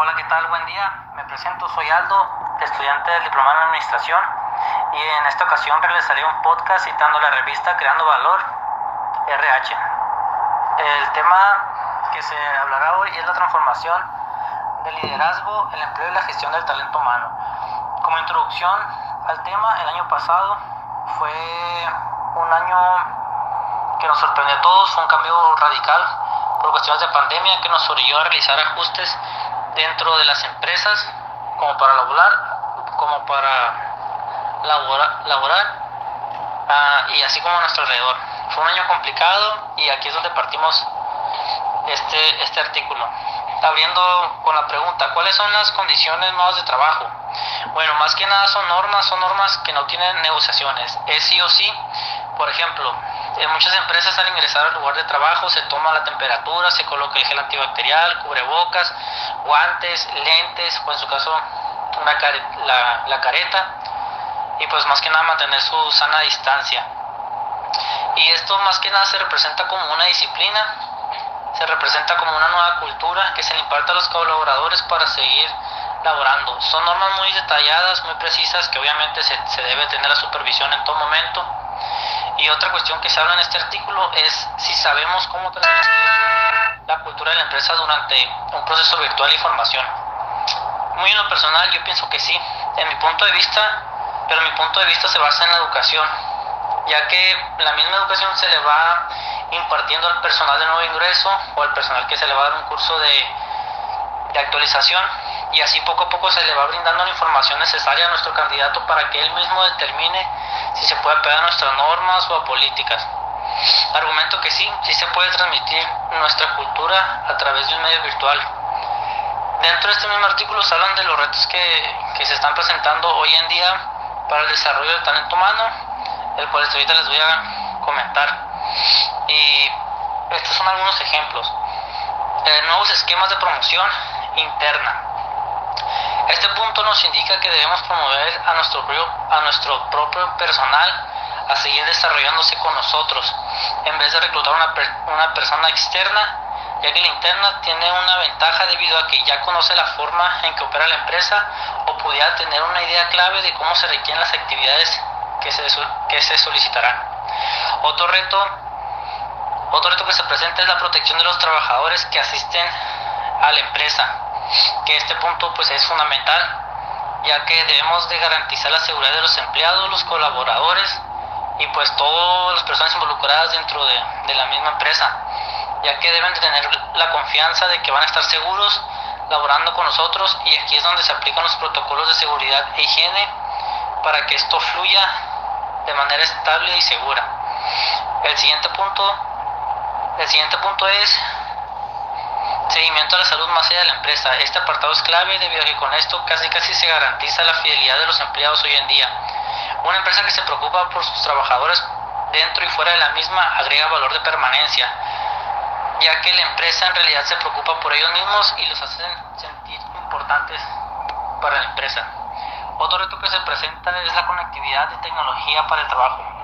Hola, ¿qué tal? Buen día. Me presento, soy Aldo, estudiante del Diplomado en Administración y en esta ocasión realizaré un podcast citando la revista Creando Valor, RH. El tema que se hablará hoy es la transformación del liderazgo, el empleo y la gestión del talento humano. Como introducción al tema, el año pasado fue un año que nos sorprendió a todos, fue un cambio radical por cuestiones de pandemia que nos orilló a realizar ajustes dentro de las empresas como para laborar, como para laborar, ah, y así como a nuestro alrededor. Fue un año complicado y aquí es donde partimos este, este artículo. Abriendo con la pregunta, ¿cuáles son las condiciones nuevas de trabajo? Bueno, más que nada son normas, son normas que no tienen negociaciones. Es sí o sí. Por ejemplo, en muchas empresas al ingresar al lugar de trabajo se toma la temperatura, se coloca el gel antibacterial, cubrebocas, guantes, lentes o en su caso una la, la careta y pues más que nada mantener su sana distancia. Y esto más que nada se representa como una disciplina, se representa como una nueva cultura que se le imparte a los colaboradores para seguir laborando. Son normas muy detalladas, muy precisas, que obviamente se, se debe tener la supervisión en todo momento. Y otra cuestión que se habla en este artículo es si sabemos cómo transmitir la cultura de la empresa durante un proceso virtual de formación. Muy en lo personal yo pienso que sí, en mi punto de vista, pero mi punto de vista se basa en la educación, ya que la misma educación se le va impartiendo al personal de nuevo ingreso o al personal que se le va a dar un curso de, de actualización y así poco a poco se le va brindando la información necesaria a nuestro candidato para que él mismo determine si se puede pegar a nuestras normas o a políticas. Argumento que sí, sí se puede transmitir nuestra cultura a través de un medio virtual. Dentro de este mismo artículo se hablan de los retos que, que se están presentando hoy en día para el desarrollo del talento humano, el cual ahorita les voy a comentar. Y estos son algunos ejemplos. Eh, nuevos esquemas de promoción interna. Este punto nos indica que debemos promover a nuestro, propio personal a seguir desarrollándose con nosotros, en vez de reclutar una, una persona externa, ya que la interna tiene una ventaja debido a que ya conoce la forma en que opera la empresa o pudiera tener una idea clave de cómo se requieren las actividades que se, que se solicitarán. Otro reto, otro reto que se presenta es la protección de los trabajadores que asisten a la empresa que este punto pues es fundamental ya que debemos de garantizar la seguridad de los empleados, los colaboradores y pues todas las personas involucradas dentro de, de la misma empresa, ya que deben de tener la confianza de que van a estar seguros laborando con nosotros y aquí es donde se aplican los protocolos de seguridad e higiene para que esto fluya de manera estable y segura. El siguiente punto, el siguiente punto es Seguimiento a la salud más allá de la empresa. Este apartado es clave debido a que con esto casi casi se garantiza la fidelidad de los empleados hoy en día. Una empresa que se preocupa por sus trabajadores dentro y fuera de la misma agrega valor de permanencia, ya que la empresa en realidad se preocupa por ellos mismos y los hace sentir importantes para la empresa. Otro reto que se presenta es la conectividad de tecnología para el trabajo.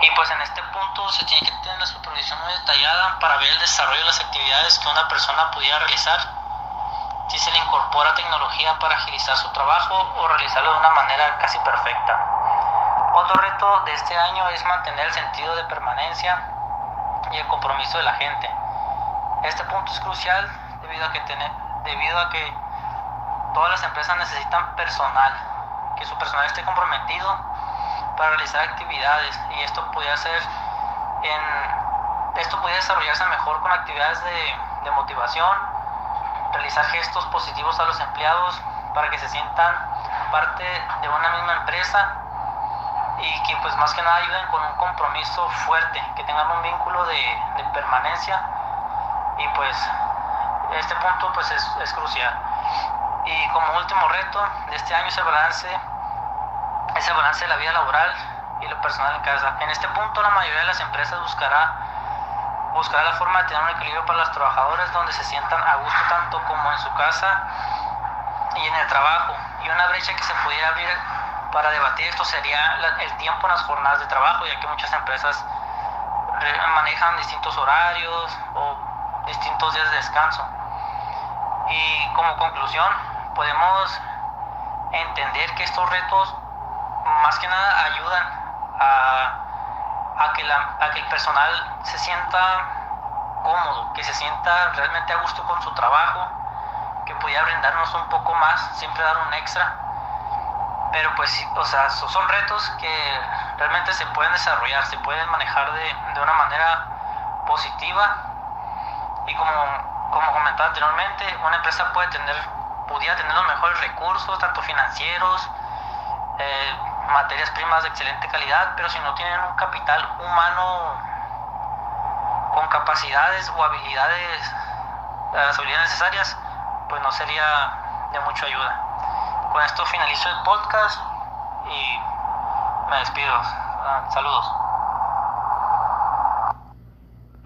Y pues en este punto se tiene que tener la supervisión muy detallada para ver el desarrollo de las actividades que una persona pudiera realizar, si se le incorpora tecnología para agilizar su trabajo o realizarlo de una manera casi perfecta. Otro reto de este año es mantener el sentido de permanencia y el compromiso de la gente. Este punto es crucial debido a que, debido a que todas las empresas necesitan personal, que su personal esté comprometido para realizar actividades y esto podía ser en esto podía desarrollarse mejor con actividades de, de motivación realizar gestos positivos a los empleados para que se sientan parte de una misma empresa y que pues más que nada ayuden con un compromiso fuerte, que tengan un vínculo de, de permanencia y pues este punto pues es, es, crucial. Y como último reto de este año es el balance ese balance de la vida laboral y lo personal en casa. En este punto la mayoría de las empresas buscará, buscará la forma de tener un equilibrio para los trabajadores donde se sientan a gusto tanto como en su casa y en el trabajo. Y una brecha que se pudiera abrir para debatir esto sería el tiempo en las jornadas de trabajo, ya que muchas empresas manejan distintos horarios o distintos días de descanso. Y como conclusión, podemos entender que estos retos más que nada ayudan a, a, que, la, a que el personal se sienta cómodo, que se sienta realmente a gusto con su trabajo, que pudiera brindarnos un poco más, siempre dar un extra. Pero pues, o sea, son retos que realmente se pueden desarrollar, se pueden manejar de, de una manera positiva y como, como comentaba anteriormente, una empresa puede tener, pudiera tener los mejores recursos, tanto financieros, eh, materias primas de excelente calidad, pero si no tienen un capital humano con capacidades o habilidades, las habilidades necesarias, pues no sería de mucha ayuda. Con esto finalizo el podcast y me despido. Ah, saludos.